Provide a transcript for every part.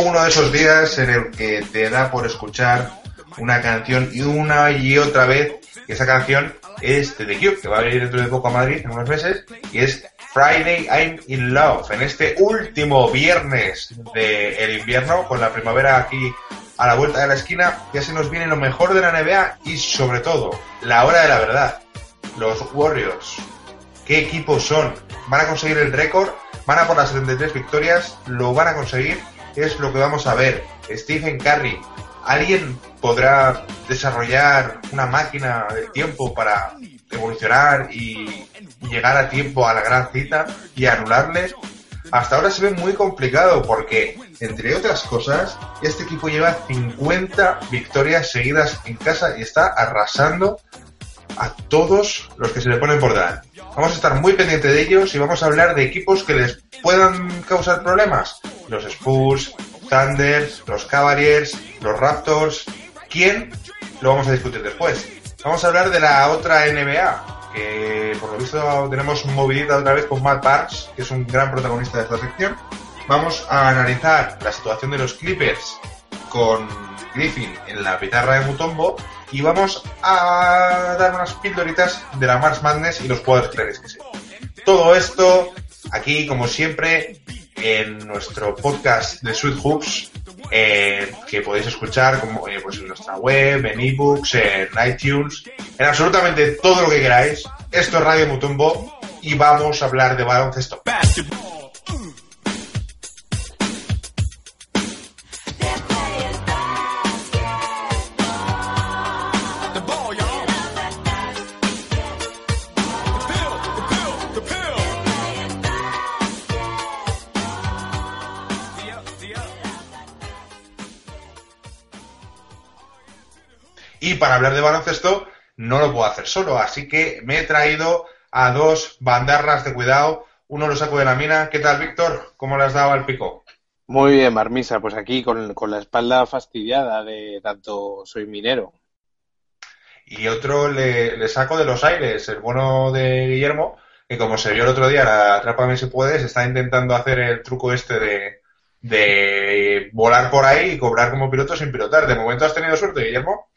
uno de esos días en el que te da por escuchar una canción y una y otra vez que esa canción es de The Cube, que va a venir dentro de poco a Madrid en unos meses, y es Friday I'm in Love, en este último viernes del invierno, con la primavera aquí a la vuelta de la esquina, ya se nos viene lo mejor de la NBA y sobre todo, la hora de la verdad. Los Warriors. ¿Qué equipos son? ¿Van a conseguir el récord? ¿Van a por las 73 victorias? ¿Lo van a conseguir? Es lo que vamos a ver. Stephen Curry. ¿Alguien podrá desarrollar una máquina del tiempo para evolucionar y llegar a tiempo a la gran cita y anularles? hasta ahora se ve muy complicado porque, entre otras cosas, este equipo lleva 50 victorias seguidas en casa y está arrasando a todos los que se le ponen por delante. Vamos a estar muy pendientes de ellos y vamos a hablar de equipos que les puedan causar problemas. Los Spurs, Thunders, los Cavaliers, los Raptors. ¿Quién? Lo vamos a discutir después. Vamos a hablar de la otra NBA, que por lo visto tenemos movilidad otra vez con Matt Barnes, que es un gran protagonista de esta sección. Vamos a analizar la situación de los Clippers con Griffin en la guitarra de Mutombo y vamos a dar unas pildoritas de la Mars Madness y los jugadores claves que sé. Todo esto aquí, como siempre, en nuestro podcast de Sweet Hoops, eh, que podéis escuchar como, eh, pues en nuestra web, en ebooks, en iTunes, en absolutamente todo lo que queráis. Esto es Radio Mutumbo y vamos a hablar de baloncesto. Y para hablar de baloncesto no lo puedo hacer solo, así que me he traído a dos bandarras de cuidado. Uno lo saco de la mina. ¿Qué tal, Víctor? ¿Cómo le has dado al pico? Muy bien, Marmisa. Pues aquí con, la espalda fastidiada de tanto soy minero. Y otro le, saco de los aires, el bueno de Guillermo, que como se vio el otro día, la Atrápame si puedes, está intentando hacer el truco este de, de volar por ahí y cobrar como piloto sin pilotar. ¿De momento has tenido suerte, Guillermo?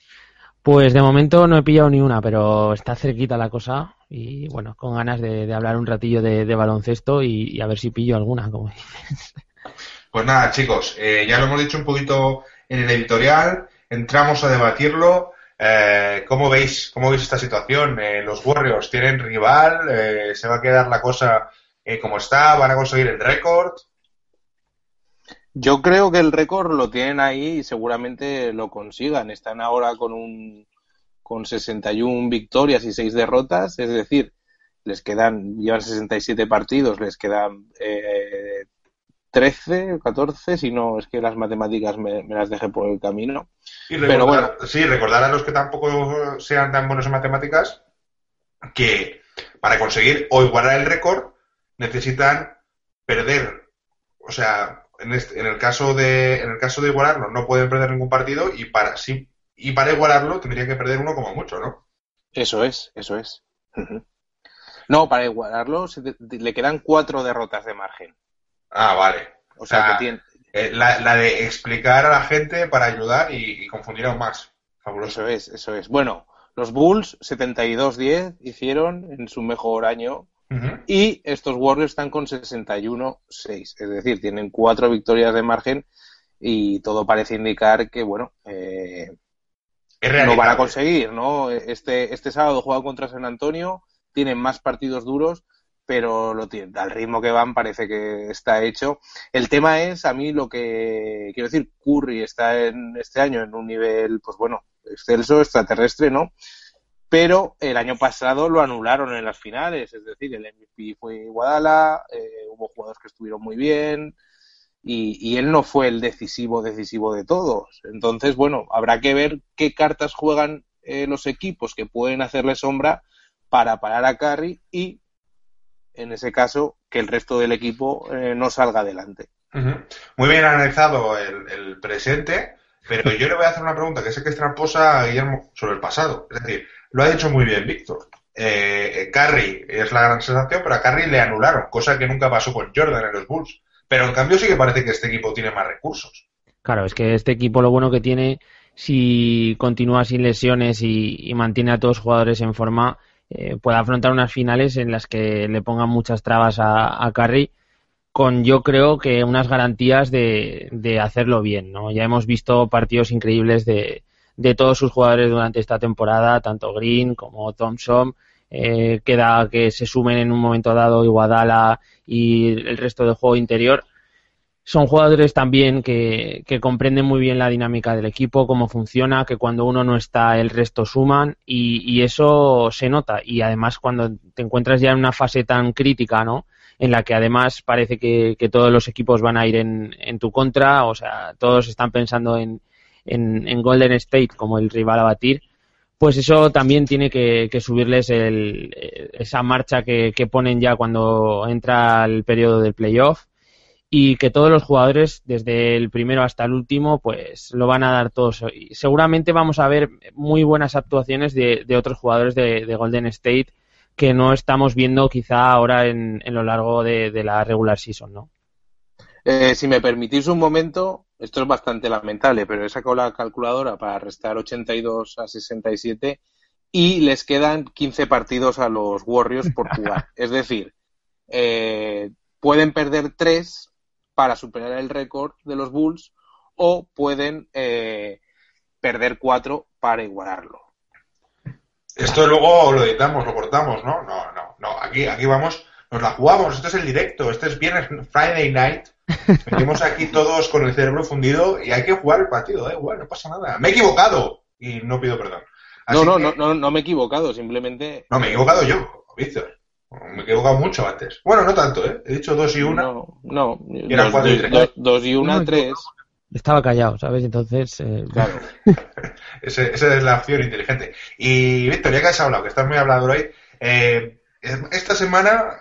Pues de momento no he pillado ni una, pero está cerquita la cosa y bueno, con ganas de, hablar un ratillo de, baloncesto y, a ver si pillo alguna, como dices. Pues nada, chicos, eh, ya lo hemos dicho un poquito en el editorial, entramos a debatirlo. Eh, ¿Cómo veis, cómo veis esta situación? Eh, los Warriors tienen rival, se va a quedar la cosa como está, van a conseguir el récord. Yo creo que el récord lo tienen ahí y seguramente lo consigan. Están ahora con un con 61 victorias y 6 derrotas, es decir, les quedan llevan 67 partidos, les quedan eh, 13 o 14, si no es que las matemáticas me, las dejé por el camino. Pero bueno, sí, recordar a los que tampoco sean tan buenos en matemáticas que para conseguir o igualar el récord necesitan perder, o sea, en, este, en, el caso de en el caso de igualarlo no pueden perder ningún partido y para sí y para igualarlo tendría que perder uno como mucho, ¿no? Eso es, eso es. No, para igualarlo le quedan cuatro derrotas de margen. Ah, vale. O, sea, que tiene... Eh, la, de explicar a la gente para ayudar y, confundir aún más. Fabuloso. Eso es, eso es. Bueno, los Bulls 72-10 hicieron en su mejor año y estos Warriors están con 61-6, es decir, tienen cuatro victorias de margen y todo parece indicar que, bueno, eh, no van a conseguir, ¿no? Este, este sábado juegan contra San Antonio, tienen más partidos duros, pero lo al ritmo que van parece que está hecho. El tema es, a mí lo que quiero decir, Curry está en este año en un nivel, pues bueno, excelso, extraterrestre, ¿no? Pero el año pasado lo anularon en las finales, es decir, el MVP fue Guadala, eh, hubo jugadores que estuvieron muy bien y, él no fue el decisivo, decisivo de todos. Entonces, bueno, habrá que ver qué cartas juegan eh, los equipos que pueden hacerle sombra para parar a Curry y, en ese caso, que el resto del equipo eh, no salga adelante. Muy bien analizado el, el presente, pero yo le voy a hacer una pregunta que sé que es tramposa Guillermo sobre el pasado. Es decir, lo ha dicho muy bien Víctor. Eh, Curry es la gran sensación, pero a Curry le anularon, cosa que nunca pasó con Jordan en los Bulls. pero en cambio sí que parece que este equipo tiene más recursos. Claro, es que este equipo lo bueno que tiene, si continúa sin lesiones y, mantiene a todos los jugadores en forma, eh, puede afrontar unas finales en las que le pongan muchas trabas a, a con yo creo que unas garantías de, de, hacerlo bien, ¿no? Ya hemos visto partidos increíbles de, de todos sus jugadores durante esta temporada, tanto Green como Thompson, eh, queda que se sumen en un momento dado Iguadala y el resto del juego interior. Son jugadores también que, que, comprenden muy bien la dinámica del equipo, cómo funciona, que cuando uno no está el resto suman y, y eso se nota. Y además cuando te encuentras ya en una fase tan crítica, ¿no? En la que además parece que, que todos los equipos van a ir en, en, tu contra, o sea, todos están pensando en, en, en Golden State como el rival a batir pues eso también tiene que, subirles esa marcha que, ponen ya cuando entra el periodo del playoff y que todos los jugadores, desde el primero hasta el último, pues lo van a dar todos. Y seguramente vamos a ver muy buenas actuaciones de, otros jugadores de, Golden State que no estamos viendo quizá ahora en, lo largo de, la regular season, ¿no? Eh, si me permitís un momento, esto es bastante lamentable, pero he sacado la calculadora para restar 82 a 67 y les quedan 15 partidos a los Warriors por jugar. es decir, eh, pueden perder 3 para superar el récord de los Bulls o pueden eh, perder 4 para igualarlo. Esto luego lo editamos, lo cortamos, ¿no? No, no, no. Aquí, aquí vamos, nos la jugamos. Esto es el directo. Este es viernes, Friday night. Venimos aquí todos con el cerebro fundido y hay que jugar el partido, ¿eh? Bueno, no pasa nada. Me he equivocado y no pido perdón. no, no, no, no, no me he equivocado, simplemente. No, me he equivocado yo, Víctor. Me he equivocado mucho antes. Bueno, no tanto, ¿eh? He dicho dos y una. No, no. Y eran dos, y tres. Dos, y una, tres. Estaba callado, ¿sabes? Entonces. Eh... Claro. esa es la opción inteligente. Y Víctor, ya que has hablado, que estás muy hablado hoy, eh, esta semana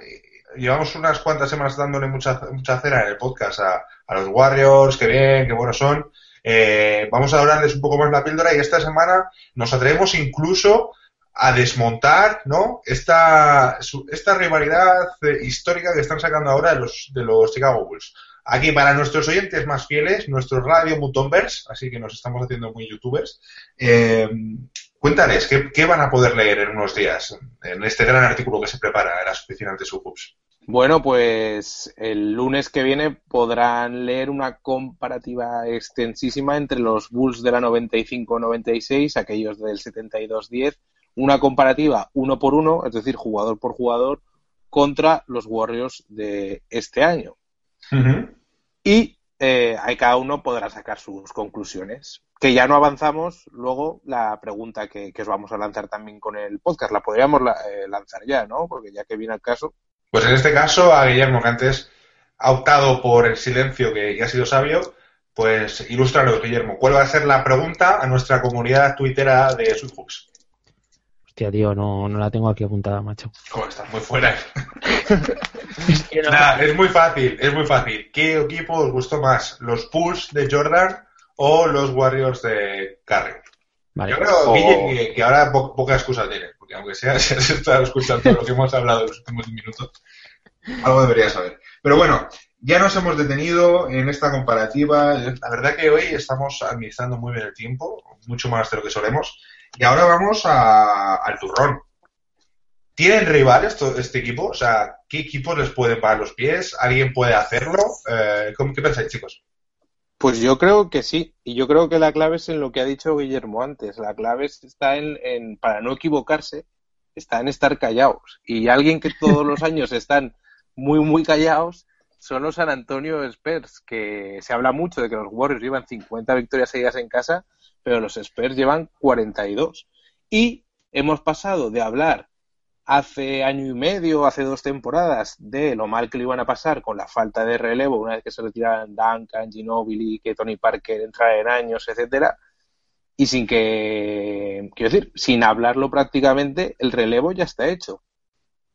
llevamos unas cuantas semanas dándole mucha, mucha cera en el podcast a, los Warriors, que bien, qué buenos son. Eh, vamos a hablarles un poco más la píldora y esta semana nos atrevemos incluso a desmontar ¿no? esta, esta rivalidad eh, histórica que están sacando ahora de los, de los Chicago Bulls. Aquí para nuestros oyentes más fieles, nuestro radio Mutombers, así que nos estamos haciendo muy youtubers, eh, cuéntales, ¿qué, van a poder leer en unos días en este gran artículo que se prepara en las oficinas de Subhubs? Bueno, pues el lunes que viene podrán leer una comparativa extensísima entre los Bulls de la 95-96, aquellos del 72-10, una comparativa uno por uno, es decir, jugador por jugador, contra los Warriors de este año. Y eh, ahí cada uno podrá sacar sus conclusiones. Que ya no avanzamos, luego la pregunta que, os vamos a lanzar también con el podcast, la podríamos eh, lanzar ya, ¿no? Porque ya que viene el caso, pues en este caso, a Guillermo, que antes ha optado por el silencio, que ya ha sido sabio, pues ilústranos, Guillermo. ¿Cuál va a ser la pregunta a nuestra comunidad tuitera de Sweethooks? Hostia, tío, no, no la tengo aquí apuntada, macho. ¿Cómo estás? Muy fuera. es, es muy fácil, es muy fácil. ¿Qué equipo os gustó más? ¿Los Bulls de Jordan o los Warriors de Curry? Yo creo, Guille, que, ahora poca excusa tiene porque aunque sea, si has estado escuchando lo que hemos hablado en los últimos minutos, algo deberías saber. Pero bueno, ya nos hemos detenido en esta comparativa. La verdad que hoy estamos administrando muy bien el tiempo, mucho más de lo que solemos. Y ahora vamos al turrón. ¿Tienen rivales este equipo? O sea, ¿qué equipos les pueden parar los pies? ¿Alguien puede hacerlo? Eh, ¿Qué pensáis, chicos? Pues yo creo que sí, y yo creo que la clave es en lo que ha dicho Guillermo antes. La clave está en, para no equivocarse, está en estar callados. Y alguien que todos los años están muy, muy callados son los San Antonio Spurs, que se habla mucho de que los Warriors llevan 50 victorias seguidas en casa, pero los Spurs llevan 42. Y hemos pasado de hablar hace año y medio, hace dos temporadas, de lo mal que le iban a pasar con la falta de relevo una vez que se retiraran Duncan, Ginobili, que Tony Parker entrara en años, etcétera, y sin que, quiero decir, sin hablarlo prácticamente, el relevo ya está hecho.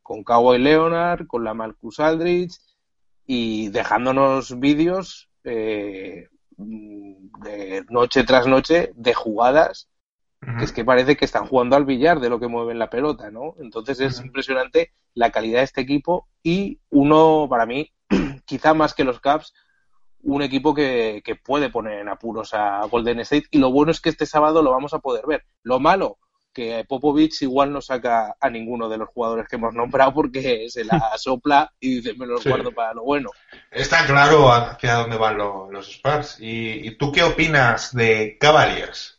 Con Kawhi Leonard, con la Marcus Aldridge y dejándonos vídeos eh, de noche tras noche de jugadas es que parece que están jugando al billar de lo que mueven la pelota, ¿no? Entonces es impresionante la calidad de este equipo y uno, para mí, quizá más que los Caps, un equipo que, que, puede poner en apuros a Golden State. Y lo bueno es que este sábado lo vamos a poder ver. Lo malo, que Popovich igual no saca a ninguno de los jugadores que hemos nombrado porque se la sopla y dice me lo guardo para lo bueno. Está claro hacia dónde van los Spurs. ¿Y, tú qué opinas de Cavaliers?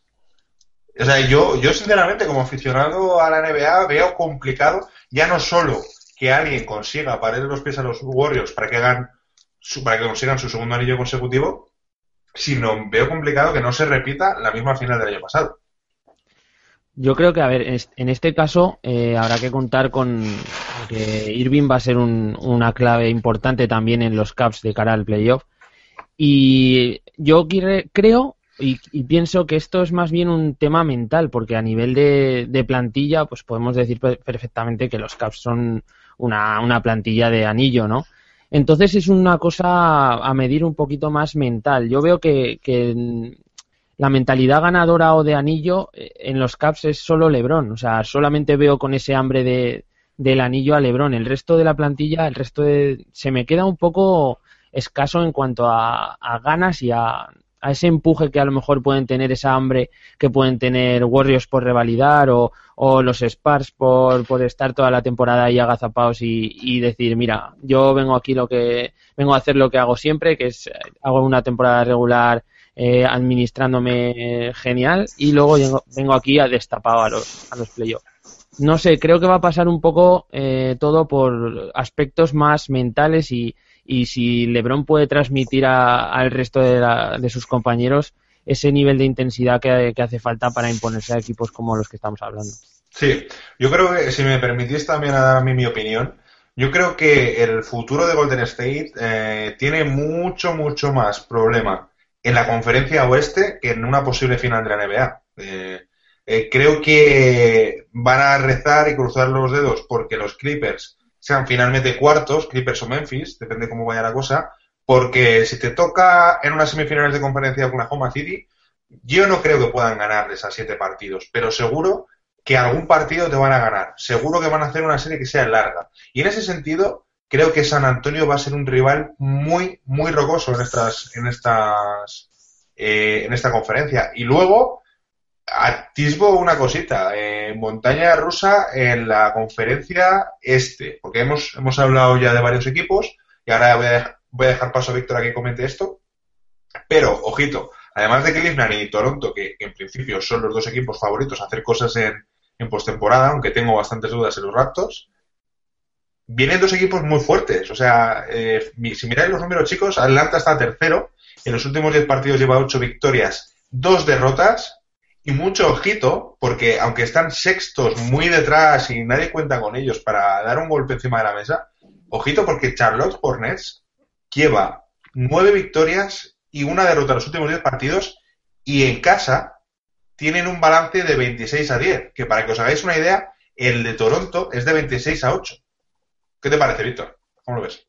O sea, yo, yo sinceramente como aficionado a la NBA veo complicado ya no solo que alguien consiga parar los pies a los Warriors para que hagan para que consigan su segundo anillo consecutivo, sino veo complicado que no se repita la misma final del año pasado. Yo creo que, a ver, en este caso eh, habrá que contar con que Irving va a ser una clave importante también en los Caps de cara al playoff. Y yo creo y, pienso que esto es más bien un tema mental, porque a nivel de, plantilla, pues podemos decir perfectamente que los Caps son una, una plantilla de anillo, ¿no? Entonces es una cosa a medir un poquito más mental. Yo veo que, que la mentalidad ganadora o de anillo eh, en los Caps es solo LeBron. O sea, solamente veo con ese hambre de, del anillo a LeBron. El resto de la plantilla, el resto de... se me queda un poco escaso en cuanto a, ganas y a, a, ese empuje que a lo mejor pueden tener, esa hambre que pueden tener Warriors por revalidar o, o los Spurs por, por, estar toda la temporada ahí agazapados y, y, decir, mira, yo vengo aquí lo que vengo a hacer lo que hago siempre, que es hago una temporada regular eh, administrándome genial y luego vengo, aquí a destapado a los, a los playoffs. No sé, creo que va a pasar un poco eh, todo por aspectos más mentales y, y si LeBron puede transmitir al resto de, sus compañeros ese nivel de intensidad que, hace falta para imponerse a equipos como los que estamos hablando. Sí, yo creo que si me permitís también a dar a mí mi opinión, yo creo que el futuro de Golden State eh, tiene mucho, mucho más problema en la conferencia oeste que en una posible final de la NBA. Eh, eh, creo que van a rezar y cruzar los dedos porque los Clippers sean finalmente cuartos, Clippers o Memphis, depende cómo vaya la cosa, porque si te toca en unas semifinales de conferencia Oklahoma City, yo no creo que puedan ganarles a siete partidos, pero seguro que algún partido te van a ganar. Seguro que van a hacer una serie que sea larga. Y en ese sentido, creo que San Antonio va a ser un rival muy, muy rocoso en estas, en estas, eh, en esta conferencia. Y luego, atisbo una cosita, eh, montaña rusa en la conferencia este, porque hemos, hemos hablado ya de varios equipos y ahora voy a, voy a dejar paso a Víctor a que comente esto. Pero, ojito, además de Cleveland y Toronto, que, en principio son los dos equipos favoritos a hacer cosas en, en postemporada, aunque tengo bastantes dudas en los Raptors, vienen dos equipos muy fuertes. O sea, eh, si miráis los números chicos, Atlanta está tercero. En los últimos 10 partidos lleva 8 victorias, 2 derrotas. Y mucho ojito, porque aunque están sextos muy detrás y nadie cuenta con ellos para dar un golpe encima de la mesa, ojito porque Charlotte Hornets lleva 9 victorias y una derrota en los últimos 10 partidos y en casa tienen un balance de 26 a 10, que para que os hagáis una idea, el de Toronto es de 26 a 8. ¿Qué te parece, Víctor? ¿Cómo lo ves?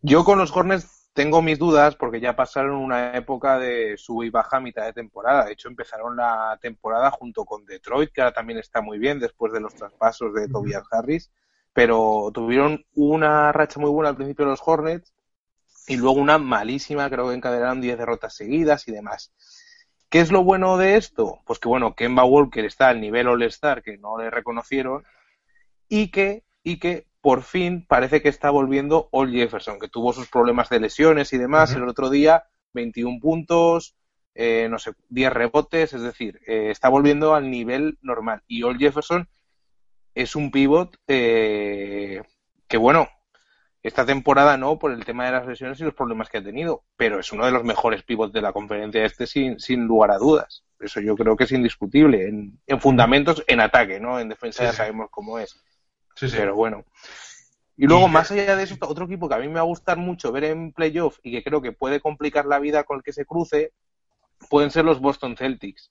Yo con los Hornets tengo mis dudas porque ya pasaron una época de sub y baja a mitad de temporada. De hecho, empezaron la temporada junto con Detroit, que ahora también está muy bien después de los traspasos de Tobias Harris. Pero tuvieron una racha muy buena al principio de los Hornets y luego una malísima, creo que encadenaron 10 derrotas seguidas y demás. ¿Qué es lo bueno de esto? Pues que bueno, Kemba Walker está al nivel All-Star que no le reconocieron y que, y que por fin parece que está volviendo All Jefferson, que tuvo sus problemas de lesiones y demás. El otro día, 21 puntos, eh, no sé, 10 rebotes, es decir, eh, está volviendo al nivel normal. Y All Jefferson es un pivot eh, que, bueno, esta temporada no, por el tema de las lesiones y los problemas que ha tenido, pero es uno de los mejores pivots de la conferencia este sin, sin lugar a dudas. Eso yo creo que es indiscutible. En, fundamentos, en ataque, ¿no? En defensa ya sabemos cómo es. Sí, sí. Pero bueno. Y luego, más allá de eso, otro equipo que a mí me va a gustar mucho ver en playoff y que creo que puede complicar la vida con el que se cruce, pueden ser los Boston Celtics.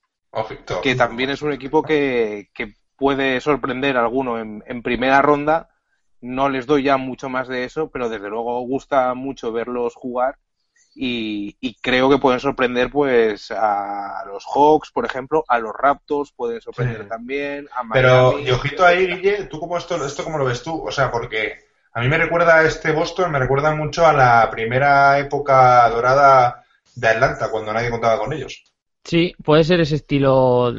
que también es un equipo que, que puede sorprender a alguno en, en, primera ronda. No les doy ya mucho más de eso, pero desde luego gusta mucho verlos jugar y, creo que pueden sorprender pues a los Hawks, por ejemplo, a los Raptors pueden sorprender también, a Pero, y ojito ahí, Guille, ¿tú cómo esto, esto cómo lo ves tú? O sea, porque A mí me recuerda este Boston, me recuerda mucho a la primera época dorada de Atlanta, cuando nadie contaba con ellos. Sí, puede ser ese estilo.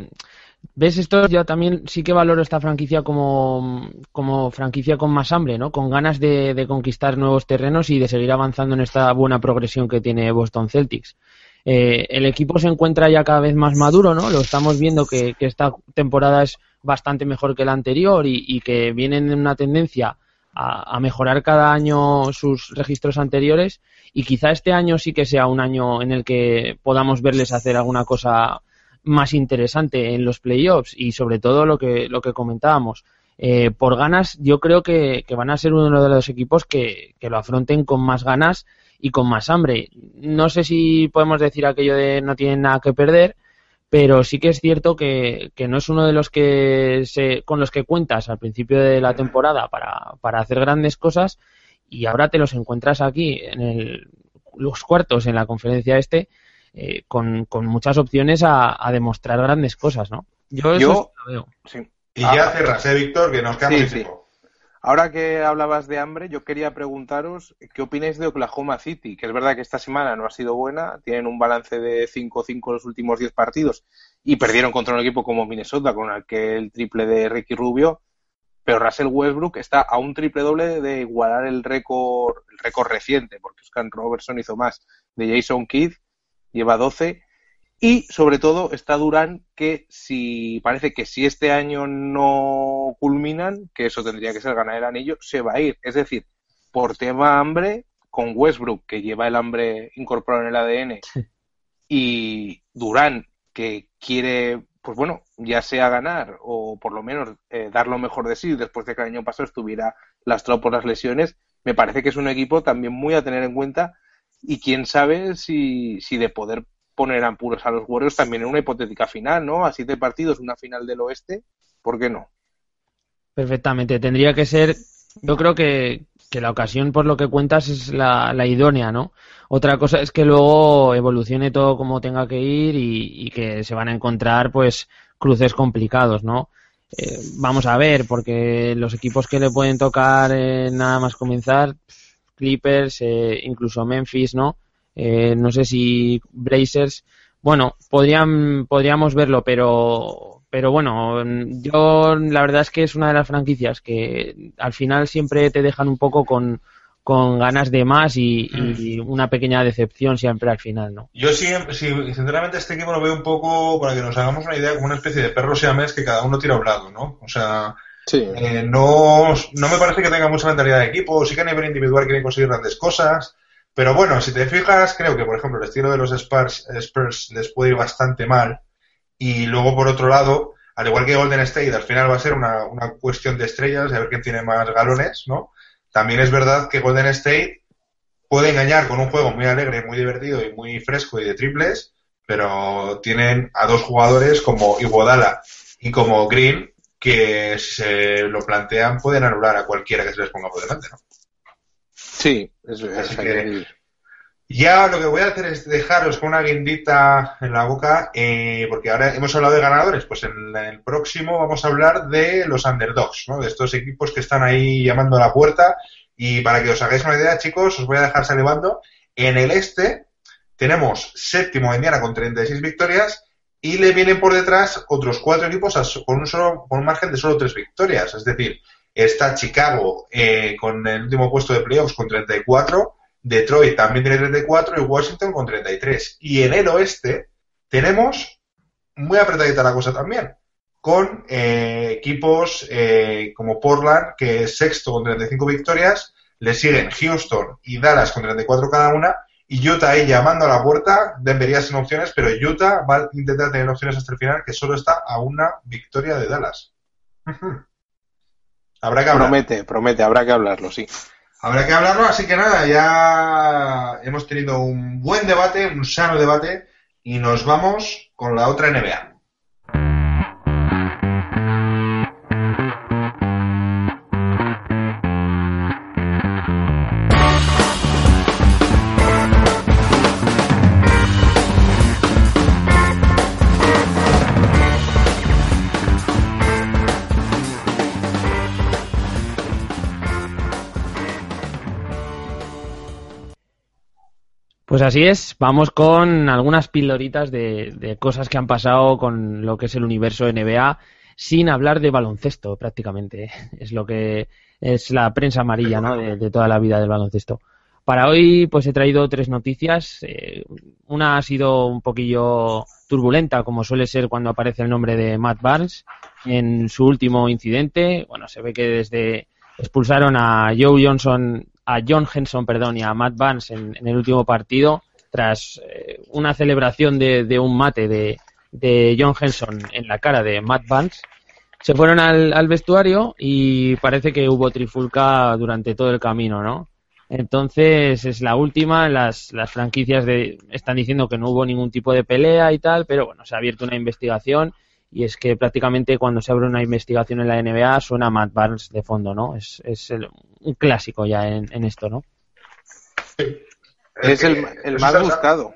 ¿Ves esto? Yo también sí que valoro esta franquicia como, como franquicia con más hambre, ¿no? Con ganas de, conquistar nuevos terrenos y de seguir avanzando en esta buena progresión que tiene Boston Celtics. Eh, el equipo se encuentra ya cada vez más maduro, ¿no? Lo estamos viendo que, esta temporada es bastante mejor que la anterior y, que vienen en una tendencia a, mejorar cada año sus registros anteriores y quizá este año sí que sea un año en el que podamos verles hacer alguna cosa más interesante en los playoffs y sobre todo lo que, lo que comentábamos. Eh, por ganas, yo creo que, van a ser uno de los equipos que, que lo afronten con más ganas y con más hambre. No sé si podemos decir aquello de no tienen nada que perder, pero sí que es cierto que, no es uno de los que se, con los que cuentas al principio de la temporada para, para hacer grandes cosas y ahora te los encuentras aquí en los cuartos en la conferencia este eh, con, muchas opciones a, demostrar grandes cosas, ¿no? Yo, eso lo veo. Y ya cerras, ¿eh, Víctor? Que nos queda sí, Ahora que hablabas de hambre, yo quería preguntaros qué opináis de Oklahoma City, que es verdad que esta semana no ha sido buena, tienen un balance de 5-5 los últimos 10 partidos y perdieron contra un equipo como Minnesota con el triple de Ricky Rubio, pero Russell Westbrook está a un triple doble de igualar el récord, el récord reciente, porque Oscar Robertson hizo más de Jason Kidd, lleva 12 y sobre todo está Durán que si parece que si este año no culminan, que eso tendría que ser ganar el anillo, se va a ir. Es decir, por tema hambre, con Westbrook, que lleva el hambre incorporado en el ADN, y Durán, que quiere, pues bueno, ya sea ganar o por lo menos eh, dar lo mejor de sí después de que el año pasado estuviera lastrado por las lesiones, me parece que es un equipo también muy a tener en cuenta y quién sabe si, si de poder poner apuros a los Warriors también en una hipotética final, ¿no? A siete partidos, una final del oeste, ¿por qué no? Perfectamente, tendría que ser, yo creo que, que la ocasión por lo que cuentas es la, la, idónea, ¿no? Otra cosa es que luego evolucione todo como tenga que ir y, que se van a encontrar pues cruces complicados, ¿no? Eh, vamos a ver, porque los equipos que le pueden tocar eh, nada más comenzar, Clippers, eh, incluso Memphis, ¿no? Eh, no sé si Blazers, bueno, podrían, podríamos verlo, pero, pero bueno, yo la verdad es que es una de las franquicias que al final siempre te dejan un poco con, con ganas de más y, mm. una pequeña decepción siempre al final, ¿no? Yo sí, sinceramente este equipo lo veo un poco, para que nos hagamos una idea, como una especie de perro siamés que cada uno tira a un lado, ¿no? O sea, eh, no, no me parece que tenga mucha mentalidad de equipo, sí que a nivel individual quieren conseguir grandes cosas, pero bueno, si te fijas, creo que, por ejemplo, el estilo de los Spurs, Spurs les puede ir bastante mal. Y luego, por otro lado, al igual que Golden State, al final va a ser una, una cuestión de estrellas, de ver quién tiene más galones, ¿no? También es verdad que Golden State puede engañar con un juego muy alegre, muy divertido y muy fresco y de triples, pero tienen a dos jugadores como Iguodala y como Green que si se lo plantean pueden anular a cualquiera que se les ponga por delante, ¿no? Sí, eso es. ya lo que voy a hacer es dejaros con una guindita en la boca, eh, porque ahora hemos hablado de ganadores, pues en el próximo vamos a hablar de los underdogs, ¿no? de estos equipos que están ahí llamando a la puerta. Y para que os hagáis una idea, chicos, os voy a dejar salivando. En el este tenemos séptimo Indiana con 36 victorias y le vienen por detrás otros cuatro equipos con un, solo, con un margen de solo tres victorias. Es decir, Está Chicago eh, con el último puesto de playoffs con 34. Detroit también tiene 34 y Washington con 33. Y en el oeste tenemos muy apretadita la cosa también, con eh, equipos eh, como Portland, que es sexto con 35 victorias, le siguen Houston y Dallas con 34 cada una, y Utah ahí llamando a la puerta, debería sin opciones, pero Utah va a intentar tener opciones hasta el final, que solo está a una victoria de Dallas. Habrá que Promete, promete, habrá que hablarlo, sí. Habrá que hablarlo, así que nada, ya hemos tenido un buen debate, un sano debate, y nos vamos con la otra NBA. Pues así es, vamos con algunas pildoritas de, de, cosas que han pasado con lo que es el universo NBA, sin hablar de baloncesto prácticamente. Es lo que es la prensa amarilla de toda la vida del baloncesto. Para hoy, pues he traído tres noticias. Eh, una ha sido un poquillo turbulenta, como suele ser cuando aparece el nombre de Matt Barnes en su último incidente. Bueno, se ve que desde expulsaron a Joe Johnson, a John Henson, perdón, y a Matt Barnes en, en el último partido tras eh, una celebración de, de un mate de, de, John Henson en la cara de Matt Barnes. Se fueron al, al vestuario y parece que hubo trifulca durante todo el camino, ¿no? Entonces es la última, las, las franquicias de, están diciendo que no hubo ningún tipo de pelea y tal, pero bueno, se ha abierto una investigación y es que prácticamente cuando se abre una investigación en la NBA suena Matt Barnes de fondo, ¿no? Es, es el, un clásico ya en, en esto, ¿no? Sí. Es, es el, el más buscado.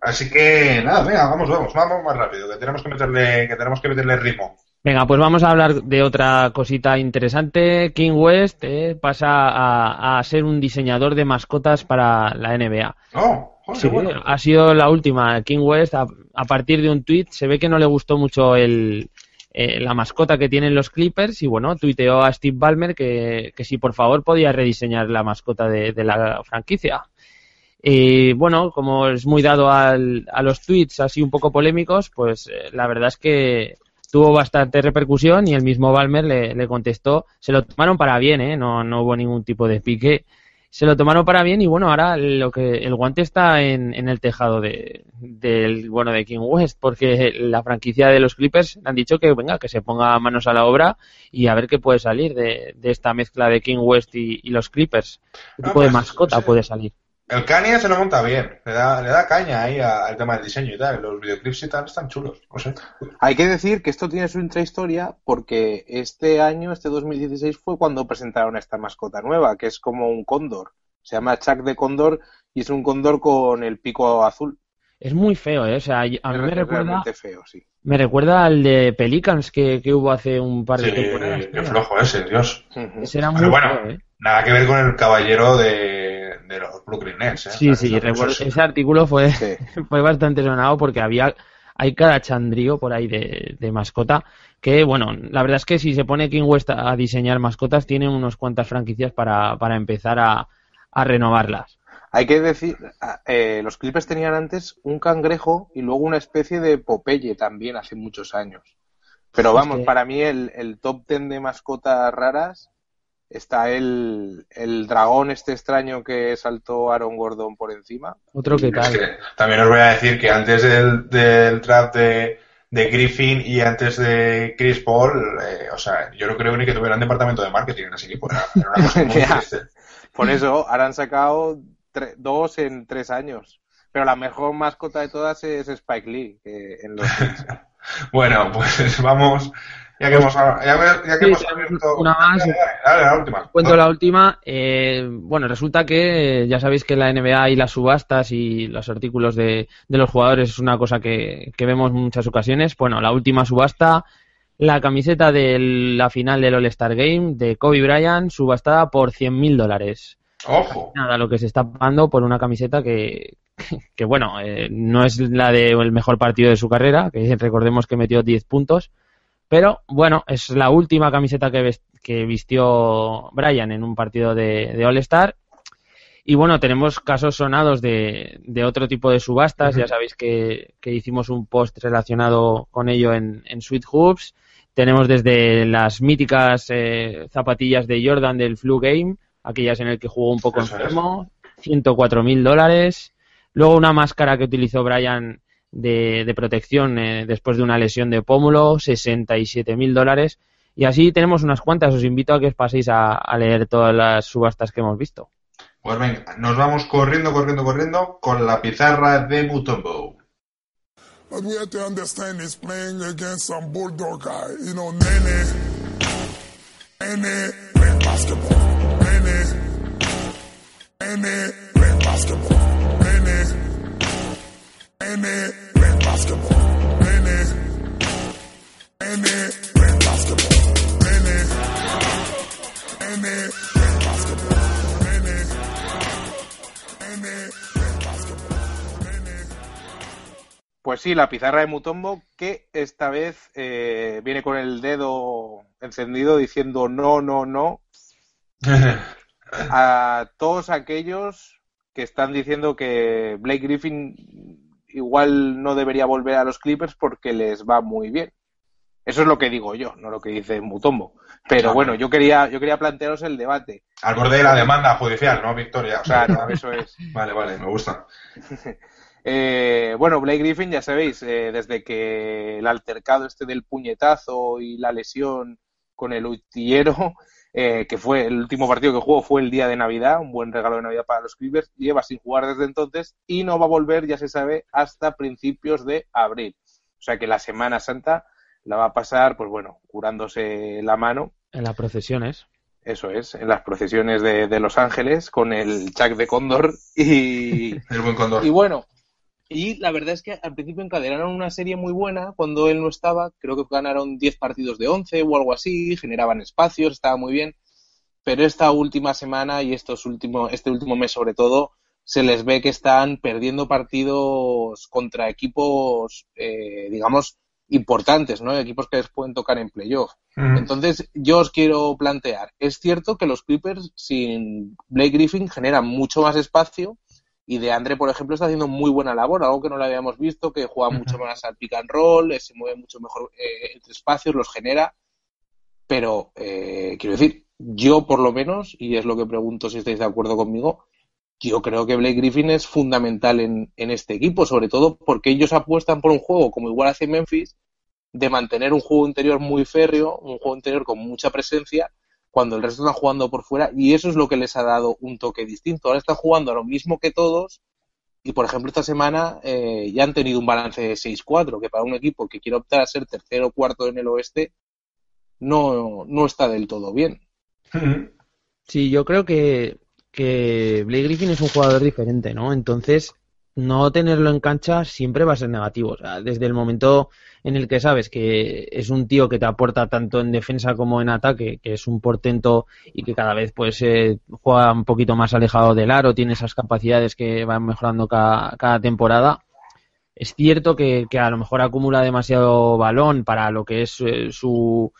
Así que nada, venga, vamos, vamos, vamos más rápido, que tenemos que meterle, que tenemos que meterle ritmo. Venga, pues vamos a hablar de otra cosita interesante. King West eh, pasa a, a, ser un diseñador de mascotas para la NBA. Oh, joder, sí, bueno. ha sido la última. King West, a, a, partir de un tweet, se ve que no le gustó mucho el, eh, la mascota que tienen los Clippers y bueno, tuiteó a Steve Ballmer que, que si por favor podía rediseñar la mascota de, de la franquicia. Y bueno, como es muy dado al, a los tweets así un poco polémicos, pues eh, la verdad es que tuvo bastante repercusión y el mismo Balmer le, le, contestó, se lo tomaron para bien, ¿eh? no, no hubo ningún tipo de pique, se lo tomaron para bien y bueno, ahora lo que el guante está en, en el tejado de, del bueno de King West, porque la franquicia de los Clippers han dicho que venga, que se ponga manos a la obra y a ver qué puede salir de, de esta mezcla de King West y, y los Clippers, qué tipo ah, pues, de mascota sí. puede salir. El Kanye se lo monta bien, le da, le da caña ahí al tema del diseño y tal. Los videoclips y tal están chulos, no sé. Hay que decir que esto tiene su intrahistoria porque este año, este 2016, fue cuando presentaron esta mascota nueva, que es como un cóndor. Se llama Chuck de Cóndor y es un cóndor con el pico azul. Es muy feo, ¿eh? O sea, a mí me recuerda. Feo, sí. Me recuerda al de Pelicans que, que hubo hace un par de sí, temporadas. Qué flojo ese, Dios. Ese era muy Pero bueno, feo, ¿eh? nada que ver con el caballero de, de los Brooklyn Nets, ¿eh? Sí, sí, recuerdo, ese artículo fue, sí. fue bastante sonado porque había hay cada chandrío por ahí de, de, mascota que, bueno, la verdad es que si se pone King West a diseñar mascotas, tiene unas cuantas franquicias para, para empezar a, a renovarlas. Hay que decir, eh, los Clippers tenían antes un cangrejo y luego una especie de Popeye también hace muchos años. Pero vamos, es que... para mí el, el, top ten de mascotas raras está el, el dragón este extraño que saltó Aaron Gordon por encima. Otro que tal. Es que también os voy a decir que antes del, del draft de, de Griffin y antes de Chris Paul, eh, o sea, yo no creo ni que tuvieran departamento de marketing en ese equipo. Era, era una cosa muy triste. Por eso ahora han sacado dos en tres años. Pero la mejor mascota de todas es Spike Lee que en los Bueno, pues vamos, ya que hemos, ya, ya que sí, hemos abierto... Una más. Dale, dale, la última. Cuento la última. Eh, bueno, resulta que ya sabéis que la NBA y las subastas y los artículos de, de los jugadores es una cosa que, que vemos en muchas ocasiones. Bueno, la última subasta la camiseta de la final del All-Star Game de Kobe Bryant subastada por 100.000 dólares. Ojo. Nada, lo que se está pagando por una camiseta que, que bueno, eh, no es la del de mejor partido de su carrera, que recordemos que metió 10 puntos, pero bueno, es la última camiseta que, que vistió Brian en un partido de, de All-Star. Y bueno, tenemos casos sonados de, de otro tipo de subastas, uh -huh. ya sabéis que, que, hicimos un post relacionado con ello en, en Sweet Hoops. Tenemos desde las míticas eh, zapatillas de Jordan del Flu Game, aquellas en el que jugó un poco enfermo, 104 mil dólares. Luego una máscara que utilizó Brian de, de protección eh, después de una lesión de pómulo, 67 mil dólares. Y así tenemos unas cuantas. Os invito a que os paséis a, a, leer todas las subastas que hemos visto. Pues venga, nos vamos corriendo, corriendo, corriendo con la pizarra de Mutombo. But we have to understand he's playing against some bulldog guy. You know, Nene, Nene, playing basketball. Nene, Nene, playing basketball. Nene, pues sí, la pizarra de Mutombo que esta vez eh, viene con el dedo encendido diciendo no, no, no a todos aquellos que están diciendo que Blake Griffin igual no debería volver a los Clippers porque les va muy bien. Eso es lo que digo yo, no lo que dice Mutombo. Pero bueno, yo quería, yo quería plantearos el debate. Al borde de la demanda judicial, ¿no, Victoria? claro, eso es. Vale, vale, me gusta. Eh, bueno, Blake Griffin, ya sabéis, eh, desde que el altercado este del puñetazo y la lesión con el utillero, eh, que fue el último partido que jugó fue el día de Navidad, un buen regalo de Navidad para los Clippers, lleva sin jugar desde entonces y no va a volver, ya se sabe, hasta principios de abril. O sea que la Semana Santa la va a pasar, pues bueno, curándose la mano. En las procesiones. Eso es, en las procesiones de, de Los Ángeles con el Chuck de Cóndor y... el buen Cóndor. Y bueno, y la verdad es que al principio encadenaron una serie muy buena cuando él no estaba. Creo que ganaron 10 partidos de 11 o algo así, generaban espacios, estaba muy bien. Pero esta última semana y estos últimos, este último mes sobre todo, se les ve que están perdiendo partidos contra equipos, eh, digamos, importantes, ¿no? Equipos que les pueden tocar en playoff. Entonces, yo os quiero plantear, es cierto que los Clippers sin Blake Griffin generan mucho más espacio, y de Andre, por ejemplo, está haciendo muy buena labor, algo que no lo habíamos visto, que juega mucho más al pick and roll, eh, se mueve mucho mejor eh, entre espacios, los genera. Pero, eh, quiero decir, yo por lo menos, y es lo que pregunto si estáis de acuerdo conmigo, yo creo que Blake Griffin es fundamental en, en este equipo, sobre todo porque ellos apuestan por un juego, como igual hace Memphis, de mantener un juego interior muy férreo, un juego interior con mucha presencia, cuando el resto están jugando por fuera y eso es lo que les ha dado un toque distinto. Ahora están jugando a lo mismo que todos y, por ejemplo, esta semana eh, ya han tenido un balance de 6-4, que para un equipo que quiere optar a ser tercero o cuarto en el oeste no, no está del todo bien. Sí, yo creo que, que Blake Griffin es un jugador diferente, ¿no? Entonces, no tenerlo en cancha siempre va a ser negativo. O sea, desde el momento en el que sabes que es un tío que te aporta tanto en defensa como en ataque, que es un portento y que cada vez pues eh, juega un poquito más alejado del aro, tiene esas capacidades que van mejorando cada, temporada. Es cierto que, a lo mejor acumula demasiado balón para lo que es eh, su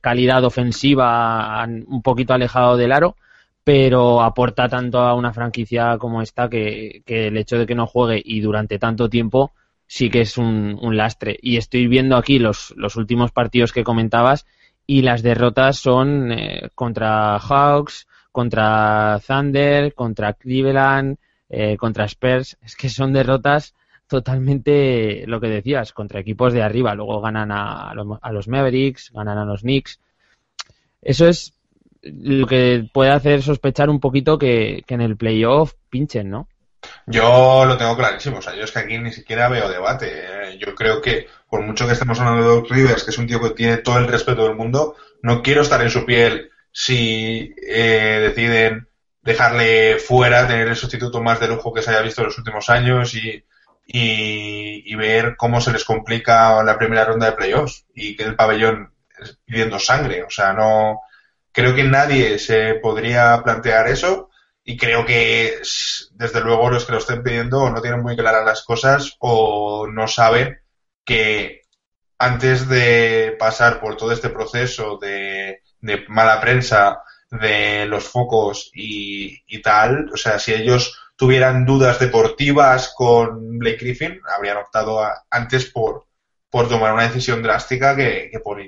calidad ofensiva un poquito alejado del aro, pero aporta tanto a una franquicia como esta que, que el hecho de que no juegue y durante tanto tiempo sí que es un, lastre. Y estoy viendo aquí los, los, últimos partidos que comentabas y las derrotas son eh, contra Hawks, contra Thunder, contra Cleveland, eh, contra Spurs. Es que son derrotas totalmente lo que decías, contra equipos de arriba. Luego ganan a, a los Mavericks, ganan a los Knicks. Eso es lo que puede hacer sospechar un poquito que, que en el playoff pinchen, ¿no? Yo lo tengo clarísimo, o sea, yo es que aquí ni siquiera veo debate. ¿eh? Yo creo que, por mucho que estemos hablando de Doc Rivers, que es un tío que tiene todo el respeto del mundo, no quiero estar en su piel si eh, deciden dejarle fuera, tener el sustituto más de lujo que se haya visto en los últimos años y, y, ver cómo se les complica la primera ronda de playoffs y que el pabellón pidiendo sangre. O sea, no creo que nadie se podría plantear eso y creo que desde luego los que lo estén pidiendo no tienen muy claras las cosas o no saben que antes de pasar por todo este proceso de, mala prensa, de los focos y, y, tal, o sea, si ellos tuvieran dudas deportivas con Blake Griffin, habrían optado antes por, por tomar una decisión drástica que, por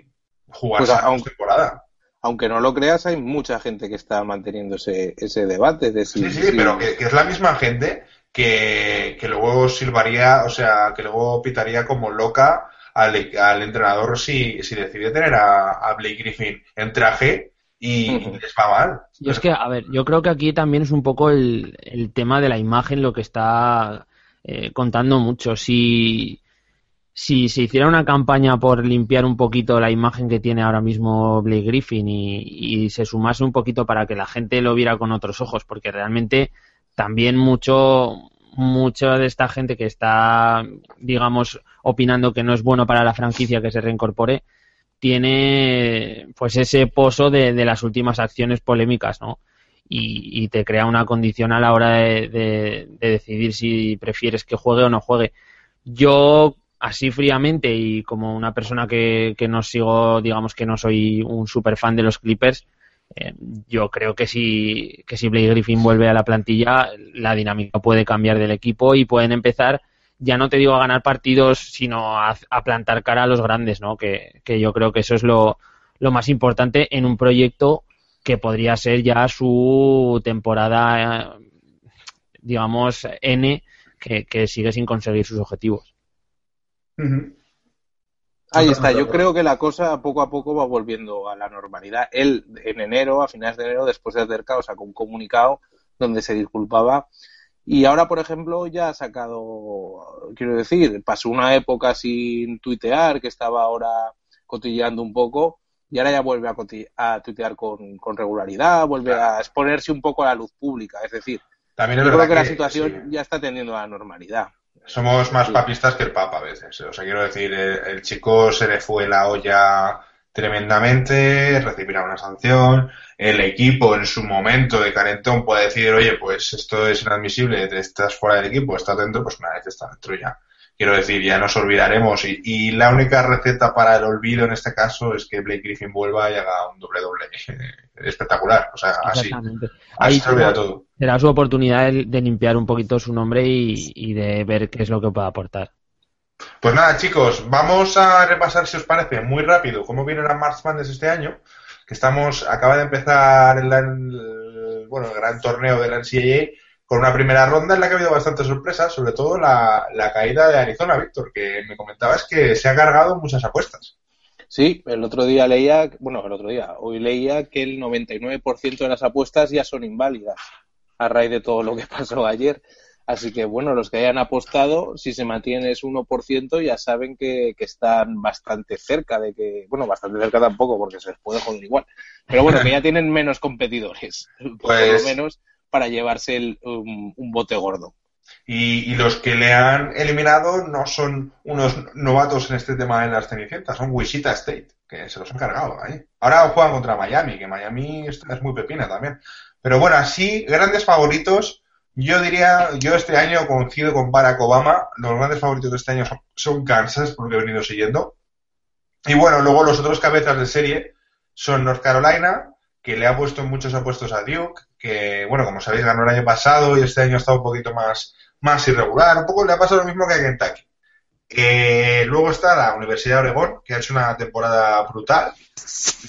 jugar pues temporada aunque no lo creas, hay mucha gente que está manteniendo ese, ese debate. De sí, sí, pero que, es la misma gente que, luego silbaría, o sea, que luego pitaría como loca al, entrenador si, si decide tener a, Blake Griffin en traje y, les va mal. Y es que, a ver, yo creo que aquí también es un poco el, el tema de la imagen lo que está eh, contando mucho. Si, si se hiciera una campaña por limpiar un poquito la imagen que tiene ahora mismo Blake Griffin y, se sumase un poquito para que la gente lo viera con otros ojos, porque realmente también mucho mucha de esta gente que está, digamos, opinando que no es bueno para la franquicia que se reincorpore, tiene pues ese pozo de, las últimas acciones polémicas, ¿no? Y, te crea una condición a la hora de decidir si prefieres que juegue o no juegue. Yo así fríamente y como una persona que, que no sigo, digamos que no soy un super fan de los Clippers, eh, yo creo que si, que si Blake Griffin vuelve a la plantilla, la dinámica puede cambiar del equipo y pueden empezar, ya no te digo a ganar partidos, sino a, plantar cara a los grandes, ¿no? Que, que yo creo que eso es lo, lo más importante en un proyecto que podría ser ya su temporada, digamos, N, que, sigue sin conseguir sus objetivos. Ahí está, yo creo que la cosa poco a poco va volviendo a la normalidad. Él en enero, a finales de enero, después de hacer caos, sacó un comunicado donde se disculpaba. Y ahora, por ejemplo, ya ha sacado, quiero decir, pasó una época sin tuitear, que estaba ahora cotilleando un poco, y ahora ya vuelve a, tuitear con, regularidad, vuelve a exponerse un poco a la luz pública. Es decir, También yo creo que, la situación ya está tendiendo a la normalidad. Somos más papistas que el Papa a veces. O sea, quiero decir, el, chico se le fue la olla tremendamente, recibirá una sanción. El equipo en su momento de carentón puede decir, oye, pues esto es inadmisible, estás fuera del equipo, estás dentro, pues una vez está dentro ya. Quiero decir, ya nos olvidaremos. Y, la única receta para el olvido en este caso es que Blake Griffin vuelva y haga un doble doble espectacular. O sea, así. Se olvida todo. Será su oportunidad de, limpiar un poquito su nombre y, de ver qué es lo que puede aportar. Pues nada, chicos, vamos a repasar, si os parece, muy rápido cómo vienen las March Madness este año. Que estamos, acaba de empezar el, bueno, el gran torneo de la NCAA con una primera ronda en la que ha habido bastantes sorpresas, sobre todo la, caída de Arizona, Víctor, que me comentabas que se ha cargado muchas apuestas. Sí, el otro día leía, bueno, el otro día, hoy leía que el 99% de las apuestas ya son inválidas a raíz de todo lo que pasó ayer. Así que, bueno, los que hayan apostado, si se mantiene ese 1%, ya saben que, que, están bastante cerca de que, bueno, bastante cerca tampoco, porque se les puede joder igual. Pero bueno, que ya tienen menos competidores, por lo pues menos para llevarse un, bote gordo. Y, los que le han eliminado no son unos novatos en este tema de las cenicientas, son Wichita State, que se los han cargado ahí. Ahora juegan contra Miami, que Miami es muy pepina también. Pero bueno, así, grandes favoritos. Yo diría, yo este año coincido con Barack Obama. Los grandes favoritos de este año son, son Kansas, porque he venido siguiendo. Y bueno, luego los otros cabezas de serie son North Carolina, que le ha puesto muchos apuestos a Duke, que, bueno, como sabéis, ganó el año pasado y este año ha estado un poquito más, más irregular. Un poco le ha pasado lo mismo que a Kentucky. Eh, luego está la Universidad de Oregón, que ha hecho una temporada brutal.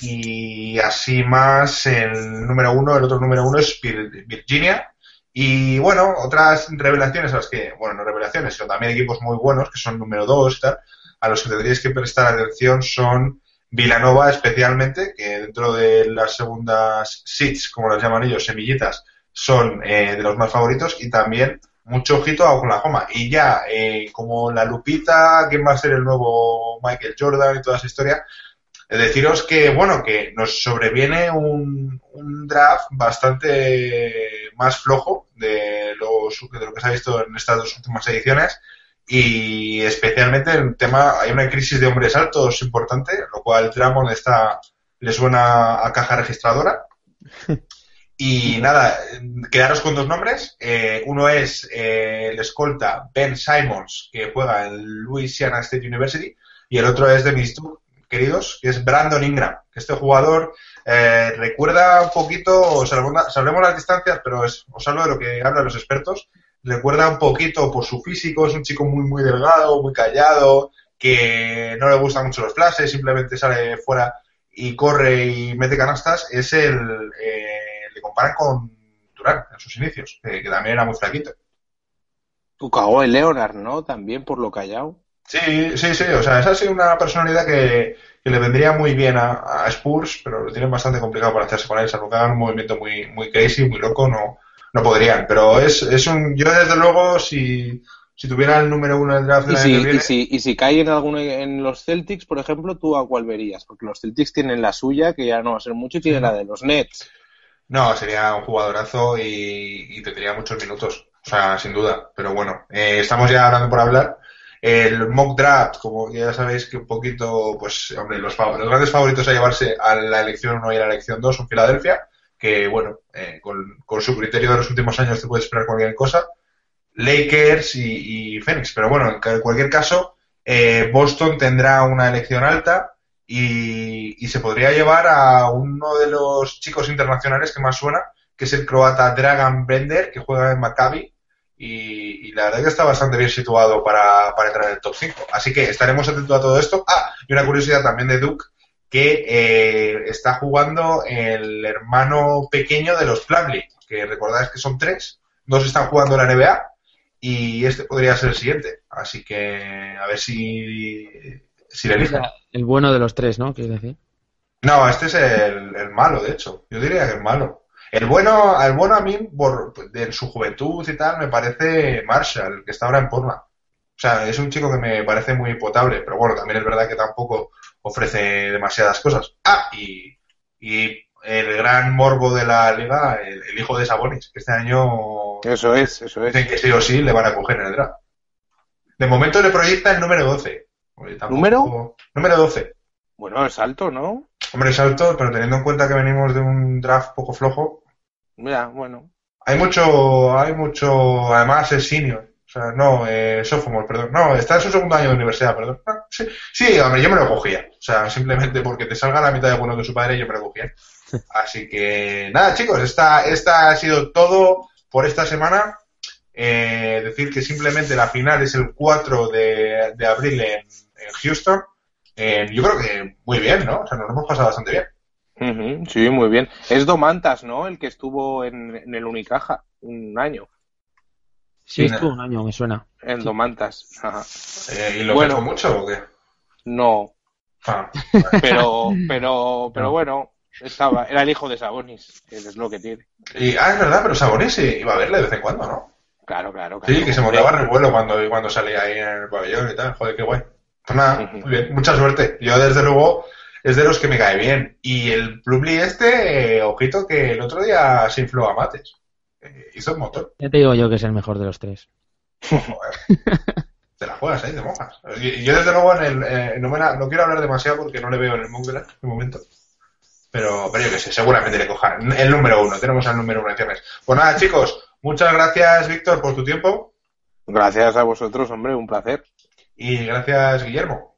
Y así más, el número uno, el otro número uno es Virginia. Y bueno, otras revelaciones a las que, bueno, no revelaciones, sino también equipos muy buenos, que son número dos tal, a los que tendríais que prestar atención son Vilanova especialmente, que dentro de las segundas seats, como las llaman ellos, semillitas, son eh, de los más favoritos y también mucho ojito a Oklahoma. Y ya, eh, como la Lupita, quién va a ser el nuevo Michael Jordan y toda esa historia, eh, deciros que, bueno, que nos sobreviene un, un draft bastante más flojo de, de lo que se ha visto en estas dos últimas ediciones y especialmente en tema, hay una crisis de hombres altos importante, lo cual Dramon está, le suena a caja registradora. Y nada, quedaros con dos nombres. Eh, uno es eh, el escolta Ben Simons, que juega en Louisiana State University, y el otro es de mis queridos, que es Brandon Ingram, este jugador eh, recuerda un poquito, salvemos las distancias, pero es, os hablo de lo que hablan los expertos, recuerda un poquito por su físico, es un chico muy, muy delgado, muy callado, que no le gustan mucho los flashes, simplemente sale fuera y corre y mete canastas, es el, eh, le comparan con Durán en sus inicios, que también era muy flaquito. Tu cagó el Leonard, ¿no? También por lo callado. Sí, sí, sí, o sea, esa ha sido una personalidad que, le vendría muy bien a, Spurs, pero lo tienen bastante complicado para hacerse con él, salvo que hagan un movimiento muy, muy crazy, muy loco, no, no podrían. Pero es, es un. Yo, desde luego, si, si tuviera el número uno del draft de ¿Y, si, y, si, y si cae en alguno en los Celtics, por ejemplo, ¿tú a cuál verías? Porque los Celtics tienen la suya, que ya no va a ser mucho, y tienen la de los Nets. No, sería un jugadorazo y, tendría muchos minutos. O sea, sin duda. Pero bueno, eh, estamos ya hablando por hablar. El mock draft, como ya sabéis que un poquito, pues, hombre, los, los grandes favoritos a llevarse a la elección 1 y a la elección 2 son Filadelfia que bueno, eh, con, su criterio de los últimos años te puede esperar cualquier cosa, Lakers y, Phoenix, pero bueno, en cualquier caso, eh, Boston tendrá una elección alta y, se podría llevar a uno de los chicos internacionales que más suena, que es el croata Dragan Bender, que juega en Maccabi. Y, la verdad que está bastante bien situado para, para entrar en el top 5. Así que estaremos atentos a todo esto. Ah, y una curiosidad también de Duke, que eh, está jugando el hermano pequeño de los Plumlee, que recordáis que son tres, dos están jugando en la NBA y este podría ser el siguiente. Así que a ver si, si le eligen. El bueno de los tres, ¿no? ¿Quieres decir? No, este es el, malo, de hecho. Yo diría que el malo. El bueno, el bueno a mí, por, de su juventud y tal, me parece Marshall, que está ahora en Portland. O sea, es un chico que me parece muy potable, pero bueno, también es verdad que tampoco ofrece demasiadas cosas. Ah, y, y el gran morbo de la liga, el, hijo de Sabonis, que este año... Eso es, eso es. Dicen que sí o sí le van a coger en el draft. De momento le proyecta el número 12. ¿Número? Número 12. Bueno, es alto, ¿no? Hombre, es alto, pero teniendo en cuenta que venimos de un draft poco flojo. Mira, bueno. Hay mucho, hay mucho, además es senior. Sea, no, eh, sophomore, perdón. No, está en su segundo año de universidad, perdón. Ah, sí, sí, hombre, yo me lo cogía. O sea, simplemente porque te salga la mitad de bueno de su padre, yo me lo cogía. Así que, nada, chicos, esta, esta ha sido todo por esta semana. Eh, decir que simplemente la final es el 4 de, de abril en, Houston. Eh, yo creo que muy bien, ¿no? O sea, nos hemos pasado bastante bien. sí, muy bien. Es Domantas, ¿no? El que estuvo en, el Unicaja un año. Sí, estuvo un año, me suena. En Domantas. Eh, ¿Y lo bueno, mucho o qué? No. Ah, pero, pero, pero bueno, estaba, era el hijo de Sabonis, que es lo que tiene. Y, ah, es verdad, pero Sabonis iba a verle de vez en cuando, ¿no? Claro, claro, claro. Sí, que se montaba en el vuelo cuando, cuando salía ahí en el pabellón y tal. Joder, qué guay. Pues nada, muy bien. Mucha suerte. Yo, desde luego, es de los que me cae bien. Y el Plumlee este, eh, ojito, que el otro día se infló a mates. Hizo un motor. Ya te digo yo que es el mejor de los tres. te la juegas, ¿eh? Te mojas. Yo, desde luego, en el, eh, no, me no, quiero hablar demasiado porque no le veo en el en el momento. Pero, pero yo qué sé, seguramente le cojan. El número uno, tenemos al número uno en ciernes. Pues nada, chicos, Muchas gracias, Víctor, por tu tiempo. Gracias a vosotros, hombre, un placer. Y gracias, Guillermo.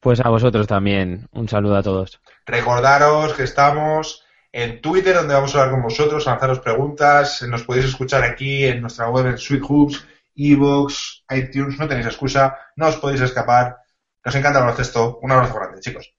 Pues a vosotros también. Un saludo a todos. Recordaros que estamos en Twitter, donde vamos a hablar con vosotros, a lanzaros preguntas. Nos podéis escuchar aquí en nuestra web en Sweet Hoops, Evox, iTunes. No tenéis excusa, no os podéis escapar. Nos encanta el baloncesto. Un abrazo grande, chicos.